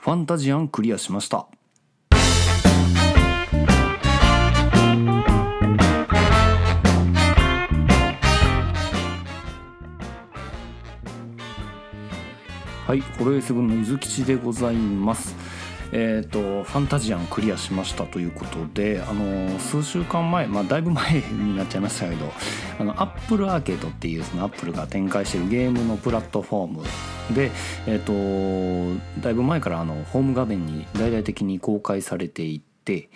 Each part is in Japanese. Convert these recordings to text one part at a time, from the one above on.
ファンタジアンクリアしました。はいホロエセブンの伊豆吉でございます。えーと、ファンタジアンクリアしましたということで、あの数週間前、まあ、だいぶ前になっちゃいましたけどあのアップルアーケードっていうそのアップルが展開しているゲームのプラットフォームで、えーと、だいぶ前からあのホーム画面に大々的に公開されていて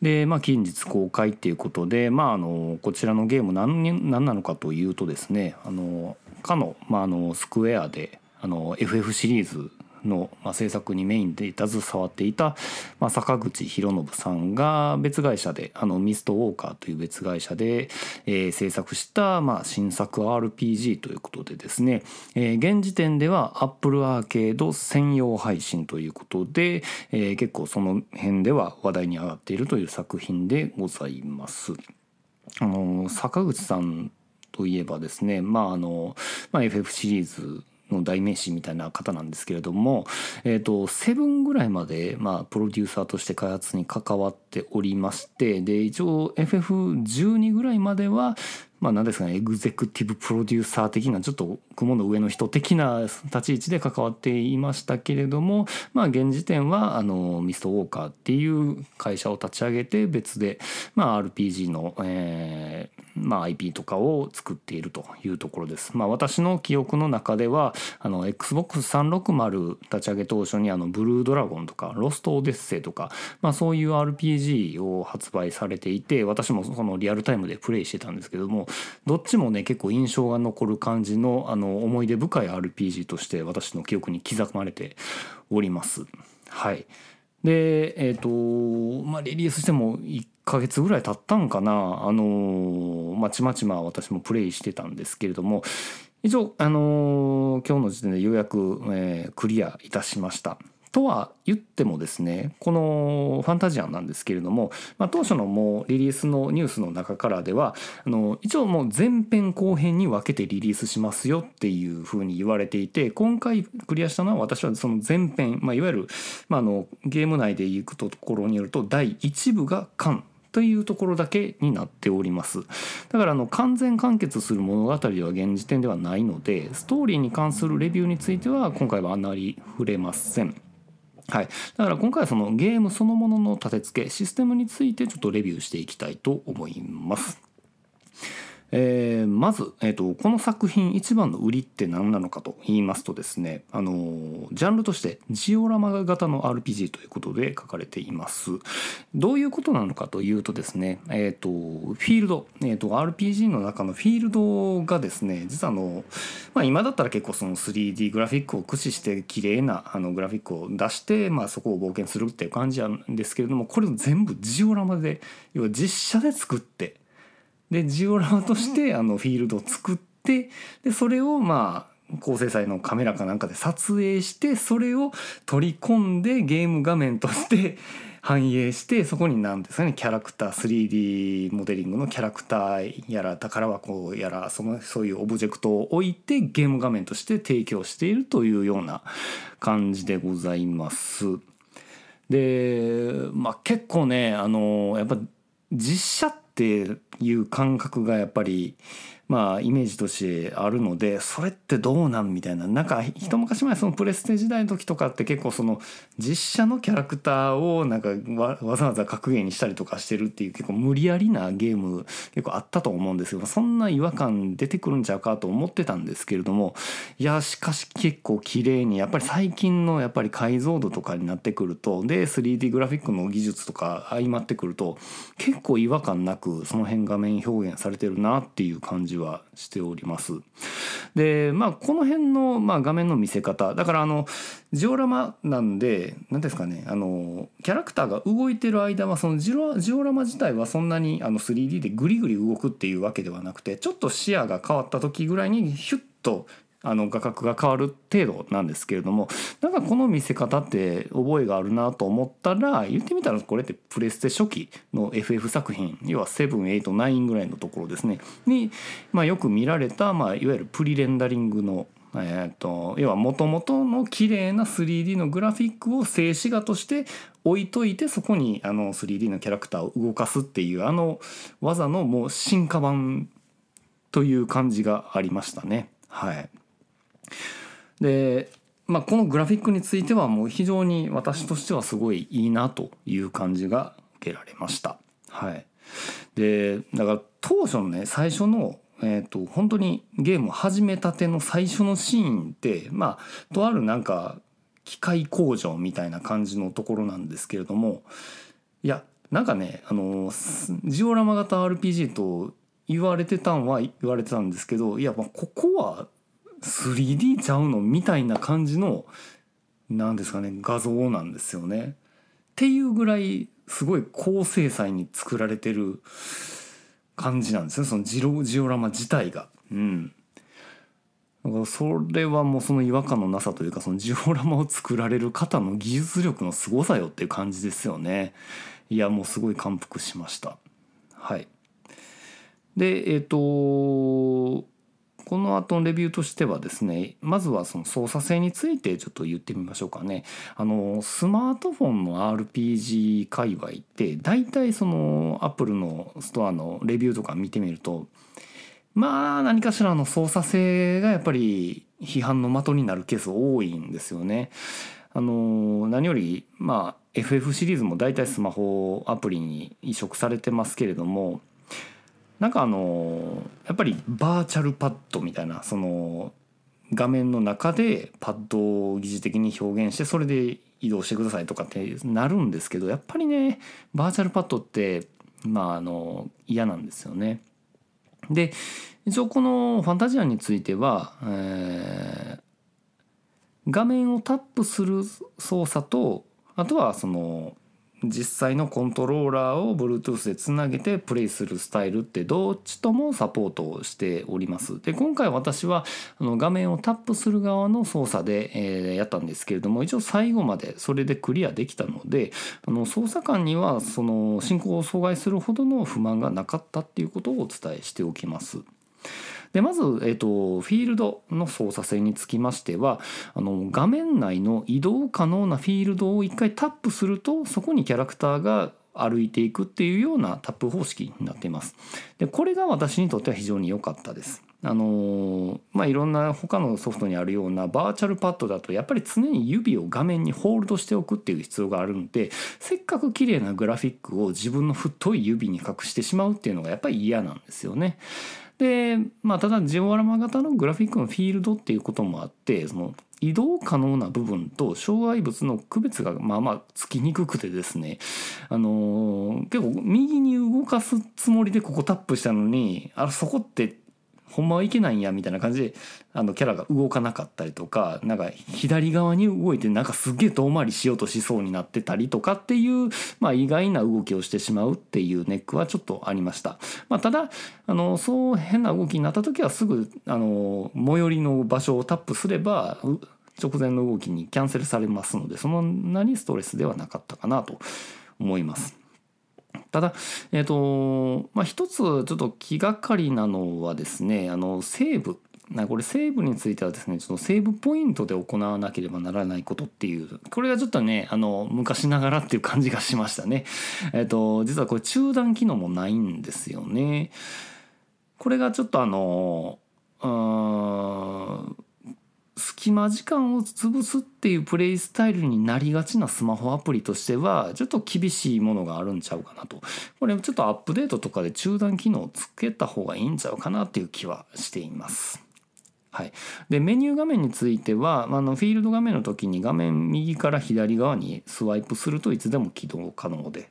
で、まあ、近日公開っていうことで、まあ、あのこちらのゲーム何何なのかというとですねあのかの,、まあ、あのスクエアであの FF シリーズの、まあ、制作にメインで携わっていた、まあ、坂口博信さんが別会社であのミストウォーカーという別会社で、えー、制作した、まあ、新作 RPG ということでですね、えー、現時点では Apple アーケード専用配信ということで、えー、結構その辺では話題に上がっているという作品でございます。あの坂口さんといえばですね、まああのまあ、FF シリーズの代名詞みたいな方なんですけれども、えーと、セブンぐらいまで、まあ、プロデューサーとして開発に関わっておりましてで一応 FF12 ぐらいまではまあ何ですかねエグゼクティブプロデューサー的なちょっと雲の上の人的な立ち位置で関わっていましたけれどもまあ現時点はあのミストウォーカーっていう会社を立ち上げて別でまあ RPG の、えーまあ、IP とかを作っているというところです。まあ、私の記憶の中ではあの XBOX360 立ち上げ当初にあのブルードラゴンとかロストオデッセイとか、まあ、そういう RPG を発売されていて私もそのリアルタイムでプレイしてたんですけどもどっちもね結構印象が残る感じのあの思い出深い RPG として私の記憶に刻まれております。はいでえっ、ー、とまあリリースしても1ヶ月ぐらい経ったんかな。あのまちまちま私もプレイしてたんですけれども一応あの今日の時点でようやく、えー、クリアいたしました。とは言ってもですねこのファンタジアンなんですけれども、まあ、当初のもうリリースのニュースの中からではあの一応もう前編後編に分けてリリースしますよっていうふうに言われていて今回クリアしたのは私はその前編、まあ、いわゆる、まあ、あのゲーム内でいくところによると第1部が完というところだけになっております。だからあの完全完結する物語は現時点ではないのでストーリーに関するレビューについては今回はあまり触れません。はい、だから今回はそのゲームそのものの立て付けシステムについてちょっとレビューしていきたいと思います。えー、まず、えーと、この作品一番の売りって何なのかと言いますとですねあのジャンルとしてジオラマ型の RPG ということで書かれています。どういうことなのかというとですねえっ、ー、とフィールド、えーと、RPG の中のフィールドがですね実はあの、まあ、今だったら結構その 3D グラフィックを駆使して綺麗なあなグラフィックを出して、まあ、そこを冒険するっていう感じなんですけれどもこれを全部ジオラマで要は実写で作ってでジオラマとしてあのフィールドを作ってでそれをまあ高精細のカメラかなんかで撮影してそれを取り込んでゲーム画面として 反映してそこに何ですかねキャラクター 3D モデリングのキャラクターやら宝箱やらそのそういうオブジェクトを置いてゲーム画面として提供しているというような感じでございます。でまあ結構ねあのやっぱ実写ってっていう感覚がやっぱりまあイメージとしてあるのでそれってどうなんみたいな。なんか一昔前そのプレステ時代の時とかって結構その実写のキャラクターをなんかわざわざ格ゲーにしたりとかしてるっていう結構無理やりなゲーム結構あったと思うんですけどそんな違和感出てくるんちゃうかと思ってたんですけれどもいやしかし結構綺麗にやっぱり最近のやっぱり解像度とかになってくるとで 3D グラフィックの技術とか相まってくると結構違和感なくその辺画面表現されてるなっていう感じははしております。でまあこの辺の、まあ、画面の見せ方だからあのジオラマなんで何ですかねあのキャラクターが動いてる間はそのジオジオラマ自体はそんなにあの 3D でグリグリ動くっていうわけではなくてちょっと視野が変わった時ぐらいにヒュッとあの画角が変わる程度なんですけれどもなんかこの見せ方って覚えがあるなと思ったら言ってみたらこれってプレステ初期の FF 作品要は789ぐらいのところですねに、まあ、よく見られた、まあ、いわゆるプリレンダリングのえーと、要はもともとの綺麗な 3D のグラフィックを静止画として置いといてそこにあの 3D のキャラクターを動かすっていうあの技のもう進化版という感じがありましたね。はい、で、まあ、このグラフィックについてはもう非常に私としてはすごいいいなという感じが受けられました。はい、でだから当初のね最初のえーと、本当にゲームを始めたての最初のシーンってまあとあるなんか機械工場みたいな感じのところなんですけれどもいやなんかねあのジオラマ型 RPG と言われてたんは言われてたんですけどいやまあここは 3D ちゃうのみたいな感じのなんですかね画像なんですよね。っていうぐらいすごい高精細に作られてる感じなんですねそのジロジオラマ自体が。うんだからそれはもうその違和感のなさというかそのジオラマを作られる方の技術力の凄さよっていう感じですよね。いやもうすごい感服しました。はい。でえっ、ー、とこの後のレビューとしてはですねまずはその操作性についてちょっと言ってみましょうかねあのスマートフォンの RPG 界隈って大体そのアップルのストアのレビューとか見てみるとまあ何かしらの操作性がやっぱり批判の的になるケース多いんですよね。あの何よりまあ FF シリーズも大体スマホアプリに移植されてますけれどもなんかあのやっぱりバーチャルパッドみたいなその画面の中でパッドを疑似的に表現してそれで移動してくださいとかってなるんですけどやっぱりねバーチャルパッドってまああの嫌なんですよね。で一応このファンタジアンについては、えー、画面をタップする操作とあとはその実際のコントローラーを Bluetooth でつなげてプレイするスタイルってどっちともサポートをしております。で今回私はあの画面をタップする側の操作で、え、やったんですけれども一応最後までそれでクリアできたのであの操作感にはその進行を阻害するほどの不満がなかったっていうことをお伝えしておきます。でまず、えーと、フィールドの操作性につきましてはあの画面内の移動可能なフィールドを一回タップするとそこにキャラクターが歩いていくっていうようなタップ方式になっています。でこれが私にとっては非常に良かったです。あのまあ、いろんな他のソフトにあるようなバーチャルパッドだとやっぱり常に指を画面にホールドしておくっていう必要があるのでせっかく綺麗なグラフィックを自分の太い指に隠してしまうっていうのがやっぱり嫌なんですよね。で、まあ、ただジオラマ型のグラフィックのフィールドっていうこともあってその移動可能な部分と障害物の区別がまあまあつきにくくてですね。あのー、結構右に動かすつもりでここタップしたのにあそこってほんまはいけないんやみたいな感じであのキャラが動かなかったりとかなんか左側に動いてなんかすげえ遠回りしようとしそうになってたりとかっていう、まあ、意外な動きをしてしまうっていうネックはちょっとありました。まあ、ただあのそう変な動きになった時はすぐあの最寄りの場所をタップすれば直前の動きにキャンセルされますのでそんなにストレスではなかったかなと思います。ただ、えーとまあ、一つちょっと気がかりなのはですねあのセーブこれセーブについてはですねちょっとセーブポイントで行わなければならないことっていうこれがちょっとねあの昔ながらっていう感じがしましたね。えっ、ー、と実はこれ中断機能もないんですよね。これがちょっとあのうん隙間時間を潰すっていうプレイスタイルになりがちなスマホアプリとしてはちょっと厳しいものがあるんちゃうかなとこれちょっとアップデートとかで中断機能をつけた方がいいんちゃうかなっていう気はしています。はい、でメニュー画面についてはあのフィールド画面の時に画面右から左側にスワイプするといつでも起動可能で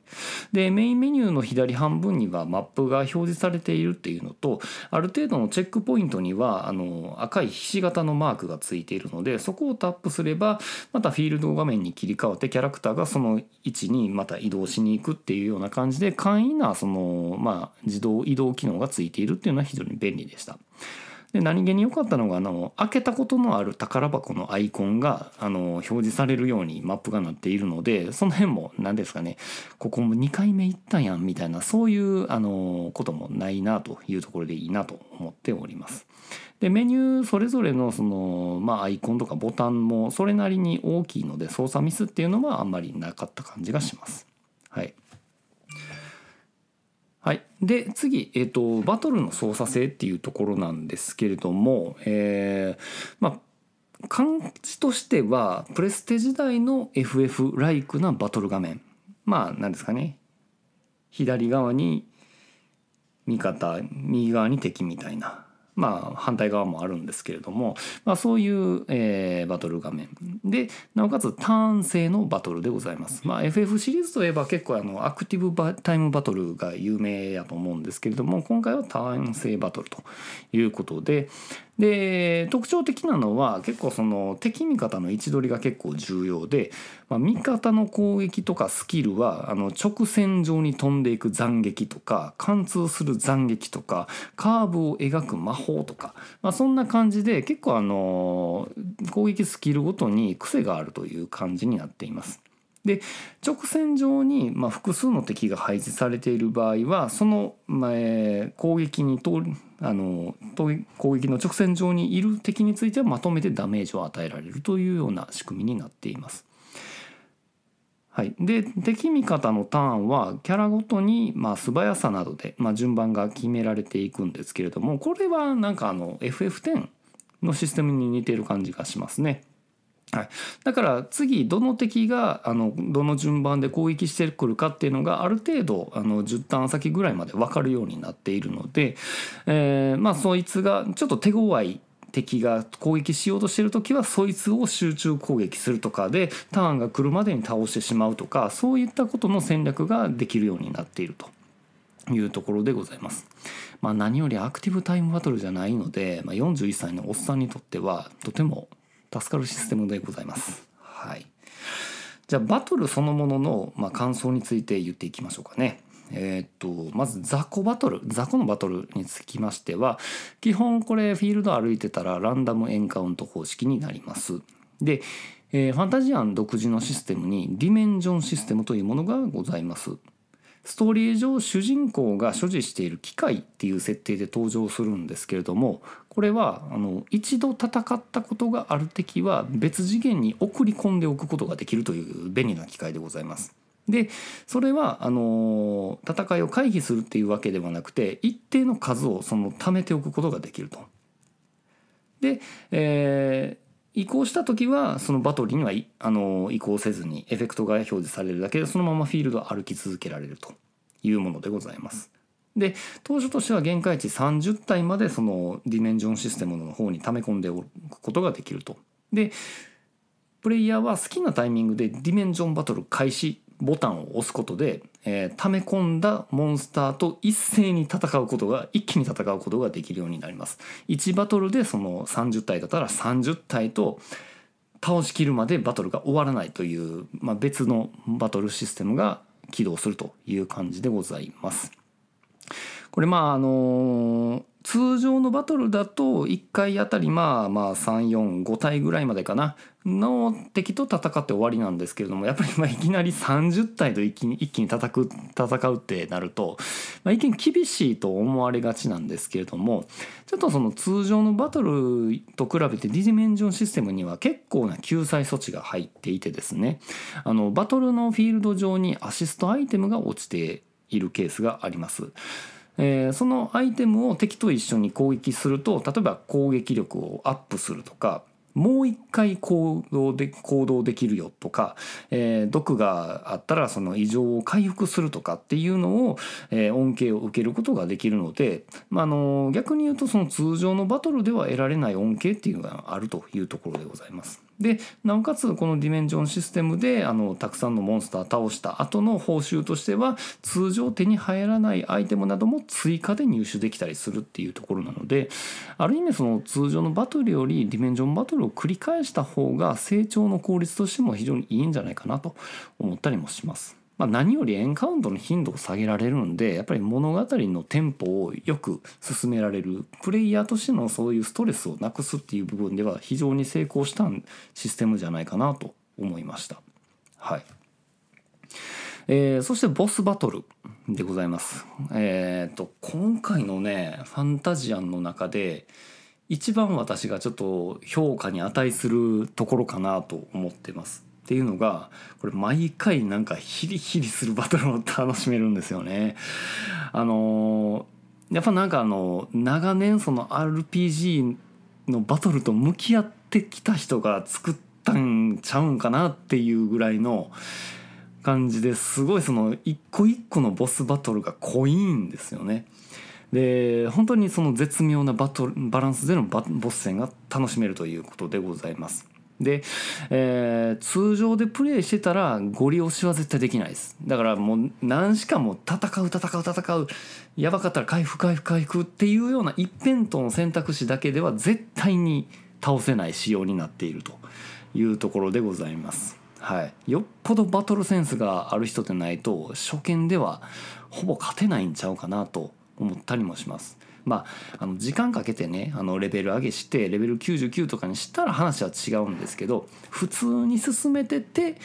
でメインメニューの左半分にはマップが表示されているっていうのとある程度のチェックポイントにはあの赤いひし形のマークがついているのでそこをタップすればまたフィールド画面に切り替わってキャラクターがその位置にまた移動しに行くっていうような感じで簡易なその、まあ、自動移動機能がついているっていうのは非常に便利でした。で何気に良かったのがあの開けたことのある宝箱のアイコンがあの表示されるようにマップがなっているのでその辺も何ですかねここも2回目行ったやんみたいなそういうあのこともないなというところでいいなと思っております。でメニューそれぞれのその、まあ、アイコンとかボタンもそれなりに大きいので操作ミスっていうのはあんまりなかった感じがします。はい、はい、で次、えーと、バトルの操作性っていうところなんですけれども、えー、まあ感じとしてはプレステ時代の FF ライクなバトル画面。まあ何ですかね。左側に味方右側に敵みたいな。まあ、反対側もあるんですけれども、まあ、そういう、えー、バトル画面でなおかつターン制のバトルでございます。まあ、FF シリーズといえば結構あのアクティブタイムバトルが有名やと思うんですけれども今回はターン制バトルということで、で特徴的なのは結構その敵味方の位置取りが結構重要で、まあ、味方の攻撃とかスキルはあの直線上に飛んでいく斬撃とか貫通する斬撃とかカーブを描く魔法とか、まあ、そんな感じで結構あの攻撃スキルごとに癖があるという感じになっています。で直線上に、まあ、複数の敵が配置されている場合はその、まあえ、攻撃に通りあの攻撃の直線上にいる敵についてはまとめてダメージを与えられるというような仕組みになっています。はい、で敵味方のターンはキャラごとに、まあ、素早さなどで、まあ、順番が決められていくんですけれどもこれはなんかあの FF10 のシステムに似てる感じがしますね。はい、だから次どの敵があのどの順番で攻撃してくるかっていうのがある程度あの10ターン先ぐらいまで分かるようになっているので、えー、まあそいつがちょっと手強い敵が攻撃しようとしてる時はそいつを集中攻撃するとかでターンが来るまでに倒してしまうとかそういったことの戦略ができるようになっているというところでございます。まあ、何よりアクティブタイムバトルじゃないので、まあ、41歳のおっさんにとってはとても助かるシステムでございます。はい。じゃあバトルそのものの、まあ、感想について言っていきましょうかね。えー、っとまず雑魚バトル雑魚のバトルにつきましては基本これフィールド歩いてたらランダムエンカウント方式になります。で、えー、ファンタジアン独自のシステムにディメンジョンシステムというものがございます。ストーリー上主人公が所持している機械っていう設定で登場するんですけれどもこれはあの一度戦ったことがある敵は別次元に送り込んでおくことができるという便利な機械でございます。でそれはあの戦いを回避するっていうわけではなくて一定の数をその貯めておくことができると。で、え移行した時はそのバトルにはあの移行せずにエフェクトが表示されるだけでそのままフィールドを歩き続けられるというものでございます。で当初としては限界値30体までそのディメンジョンシステムの方に溜め込んでおくことができると。でプレイヤーは好きなタイミングでディメンジョンバトル開始ボタンを押すことで、えー、溜め込んだモンスターと一斉に戦うことが一気に戦うことができるようになります。1バトルでその30体だったら30体と倒しきるまでバトルが終わらないという、まあ、別のバトルシステムが起動するという感じでございます。これまああの通常のバトルだと1回あたりまあまあ345体ぐらいまでかなの敵と戦って終わりなんですけれどもやっぱりまいきなり30体と一気に一気に戦う戦うってなると、まあ、一見厳しいと思われがちなんですけれどもちょっとその通常のバトルと比べてディジメンジョンシステムには結構な救済措置が入っていてですねあのバトルのフィールド上にアシストアイテムが落ちているケースがあります。えー、そのアイテムを敵と一緒に攻撃すると例えば攻撃力をアップするとかもう一回行動で行動できるよとか、えー、毒があったらその異常を回復するとかっていうのを、えー、恩恵を受けることができるので、まあ、あの逆に言うとその通常のバトルでは得られない恩恵っていうのがあるというところでございます。でなおかつこのディメンジョンシステムであのたくさんのモンスター倒した後の報酬としては通常手に入らないアイテムなども追加で入手できたりするっていうところなのである意味その通常のバトルよりディメンジョンバトルを繰り返した方が成長の効率としても非常にいいんじゃないかなと思ったりもします。まあ、何よりエンカウントの頻度を下げられるんでやっぱり物語のテンポをよく進められるプレイヤーとしてのそういうストレスをなくすっていう部分では非常に成功したシステムじゃないかなと思いました。はいえー、そしてボスバトルでございます。えっ、ー、と今回のねファンタジアンの中で一番私がちょっと評価に値するところかなと思ってます。っていうのがこれ毎回なんかヒリヒリするバトルを楽しめるんですよね。あのやっぱなんかあの長年その RPG のバトルと向き合ってきた人が作ったんちゃうんかなっていうぐらいの感じですごいその一個一個のボスバトルが濃いんですよね。で本当にその絶妙なバトルバランスでのボス戦が楽しめるということでございます。で、えー、通常でプレイしてたらゴリ押しは絶対できないです。だからもう何しかも戦う戦う戦うやばかったら回復回復回復っていうような一辺倒の選択肢だけでは絶対に倒せない仕様になっているというところでございます。はい。よっぽどバトルセンスがある人でないと初見ではほぼ勝てないんちゃうかなと思ったりもします。まあ、あの時間かけてねあのレベル上げしてレベル99とかにしたら話は違うんですけど普通に進めてて、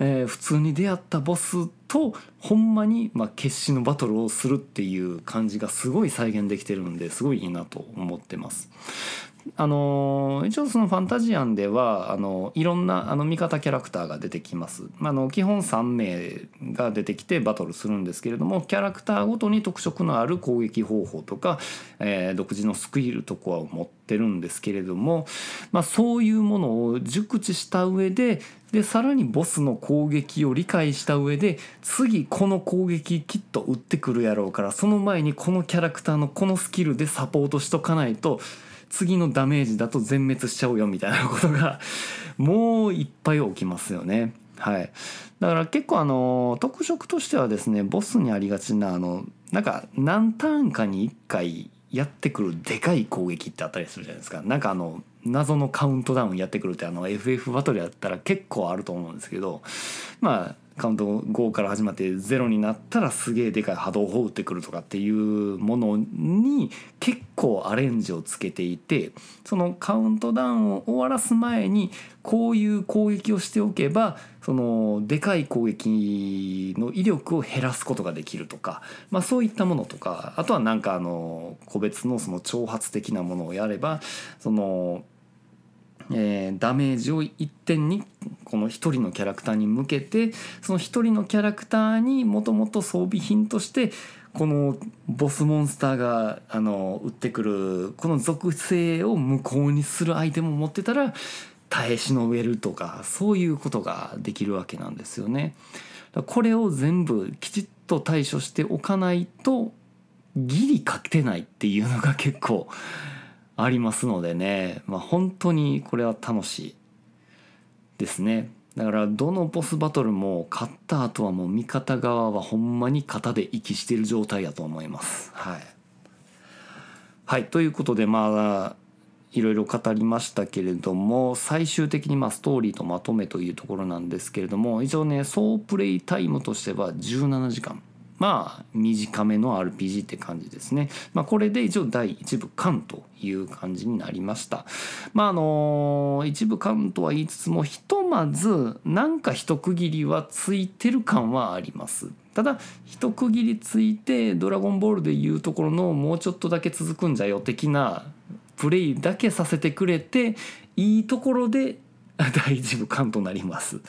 えー、普通に出会ったボスとほんまに、まあ、決死のバトルをするっていう感じがすごい再現できてるんですごいいいなと思ってます。あの一応そのファンタジアンではあのいろんなあの味方キャラクターが出てきます。あの基本3名が出てきてバトルするんですけれどもキャラクターごとに特色のある攻撃方法とか、えー、独自のスキルとかを持ってるんですけれども、まあ、そういうものを熟知した上ででさらにボスの攻撃を理解した上で次この攻撃きっと打ってくるやろうからその前にこのキャラクターのこのスキルでサポートしとかないと次のダメージだと全滅しちゃうよみたいなことが もういっぱい起きますよね。はい、だから結構あの特色としてはですねボスにありがちなあのなんか何ターンかに1回やってくるでかい攻撃ってあったりするじゃないですかなんかあの謎のカウントダウンやってくるってあの FF バトルやったら結構あると思うんですけどまあカウント5から始まって0になったらすげえでかい波動砲打ってくるとかっていうものに結構アレンジをつけていてそのカウントダウンを終わらす前にこういう攻撃をしておけばそのでかい攻撃の威力を減らすことができるとか、まあ、そういったものとかあとはなんかあの個別のその挑発的なものをやればそのえー、ダメージを一点にこの一人のキャラクターに向けてその一人のキャラクターにもともと装備品としてこのボスモンスターがあの撃ってくるこの属性を無効にするアイテムを持ってたら耐え忍べるとかそういうことができるわけなんですよね。これを全部きちっと対処しておかないとギリ勝てないっていうのが結構ありますのでね、まあ、本当にこれは楽しいですね。だからどのボスバトルも勝った後はもう味方側はほんまに型で息してる状態やと思います。はい。はいということでまあいろいろ語りましたけれども最終的にまあストーリーとまとめというところなんですけれども一応ね総プレイタイムとしては17時間。まあ短めの RPG って感じですね。まあ、これで一応第1部完という感じになりました。まああの一部完とは言いつつもひとまずなんか一区切りはついてる感はあります。ただ一区切りついて「ドラゴンボール」でいうところのもうちょっとだけ続くんじゃよ的なプレイだけさせてくれていいところで 第一部完となります。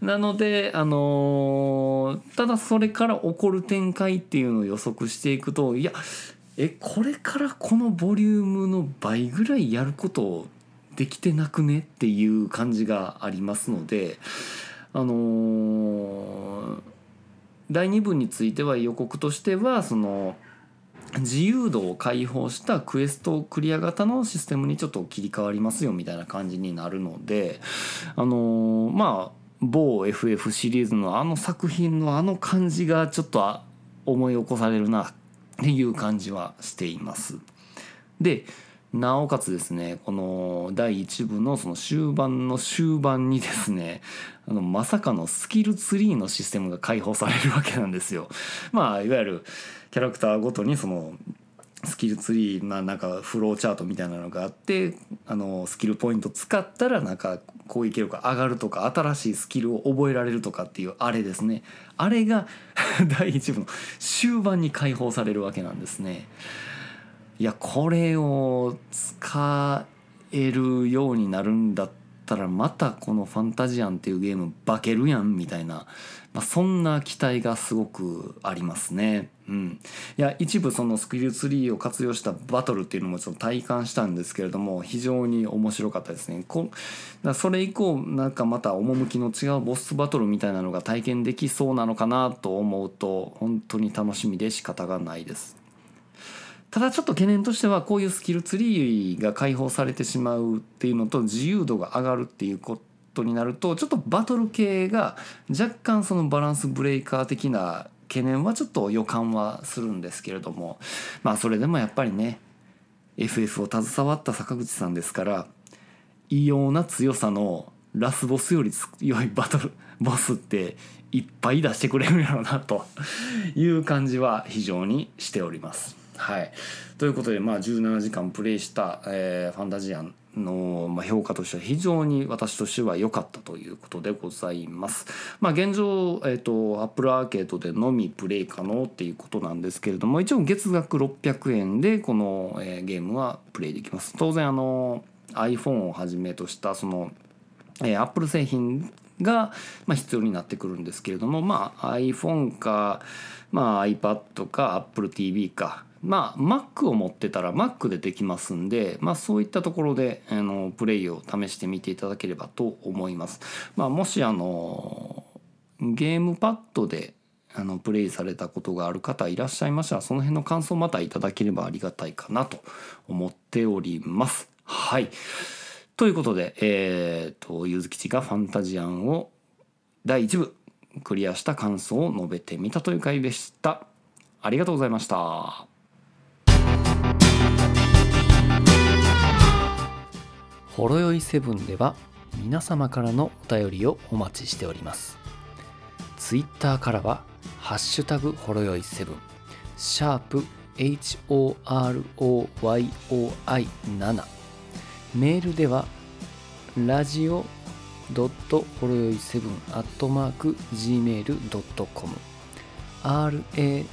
なので、あのー、ただそれから起こる展開っていうのを予測していくといやえこれからこのボリュームの倍ぐらいやることできてなくねっていう感じがありますのであのー、第2部については予告としてはその自由度を解放したクエストクリア型のシステムにちょっと切り替わりますよみたいな感じになるのであのー、まあ某 FF シリーズのあの作品のあの感じがちょっと思い起こされるなっていう感じはしています。でなおかつですねこの第1部のその終盤の終盤にですね あのまさかのスキルツリーのシステムが開放されるわけなんですよ。まあいわゆるキャラクターごとにそのスキルツリー、ま、なんかフローチャートみたいなのがあってあのスキルポイント使ったらなんか攻撃力が上がるとか新しいスキルを覚えられるとかっていうあれですねあれが 第1部の終盤に解放されるわけなんですね。いやこれを使えるようになるんだったらまたこの「ファンタジアン」っていうゲーム化けるやんみたいな、まあ、そんな期待がすごくありますね。うん、いや一部そのスキルツリーを活用したバトルっていうのもちょっと体感したんですけれども非常に面白かったですね。こだそれ以降なんかまた趣の違うボスバトルみたいなのが体験できそうなのかなと思うと本当に楽しみで仕方がないです。ただちょっと懸念としてはこういうスキルツリーが解放されてしまうっていうのと自由度が上がるっていうことになるとちょっとバトル系が若干そのバランスブレイカー的な懸念はちょっと予感はするんですけれどもまあそれでもやっぱりね FF を携わった坂口さんですから異様な強さのラスボスより強いバトルボスっていっぱい出してくれるんやろうなという感じは非常にしております。はい、ということでまあ17時間プレイした、えー、ファンタジアンの、ま、評価としては非常に私としては良かったということでございます。まあ、現状、えっ、ー、と、Apple アーケードでのみプレイ可能っていうことなんですけれども、一応月額600円でこの、えー、ゲームはプレイできます。当然あの iPhone をはじめとしたその、えー、Apple 製品が、まあ、必要になってくるんですけれども、まあ、iPhone か、まあ、iPad か AppleTV かまあ Mac を持ってたら Mac でできますんで、まあ、そういったところであのプレイを試してみていただければと思います。まあ、もしあのゲームパッドであのプレイされたことがある方いらっしゃいましたらその辺の感想またいただければありがたいかなと思っております。はい。ということで、えーと、ゆずきちがファンタジアンを第1部クリアした感想を述べてみたという回でした。ありがとうございました。ほろよいセブンでは皆様からのお便りをお待ちしております。ツイッターからは、ハッシュタグほろよいセブン、シャープ HOROYOI7、メールでは、ラジオドットほろよい7アットマーク gmail.com radio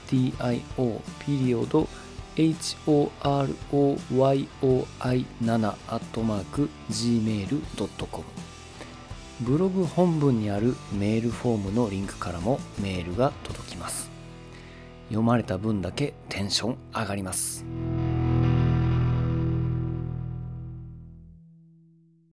ピリオド horoyoi7-gmail.com ブログ本文にあるメールフォームのリンクからもメールが届きます。読まれた分だけテンション上がります。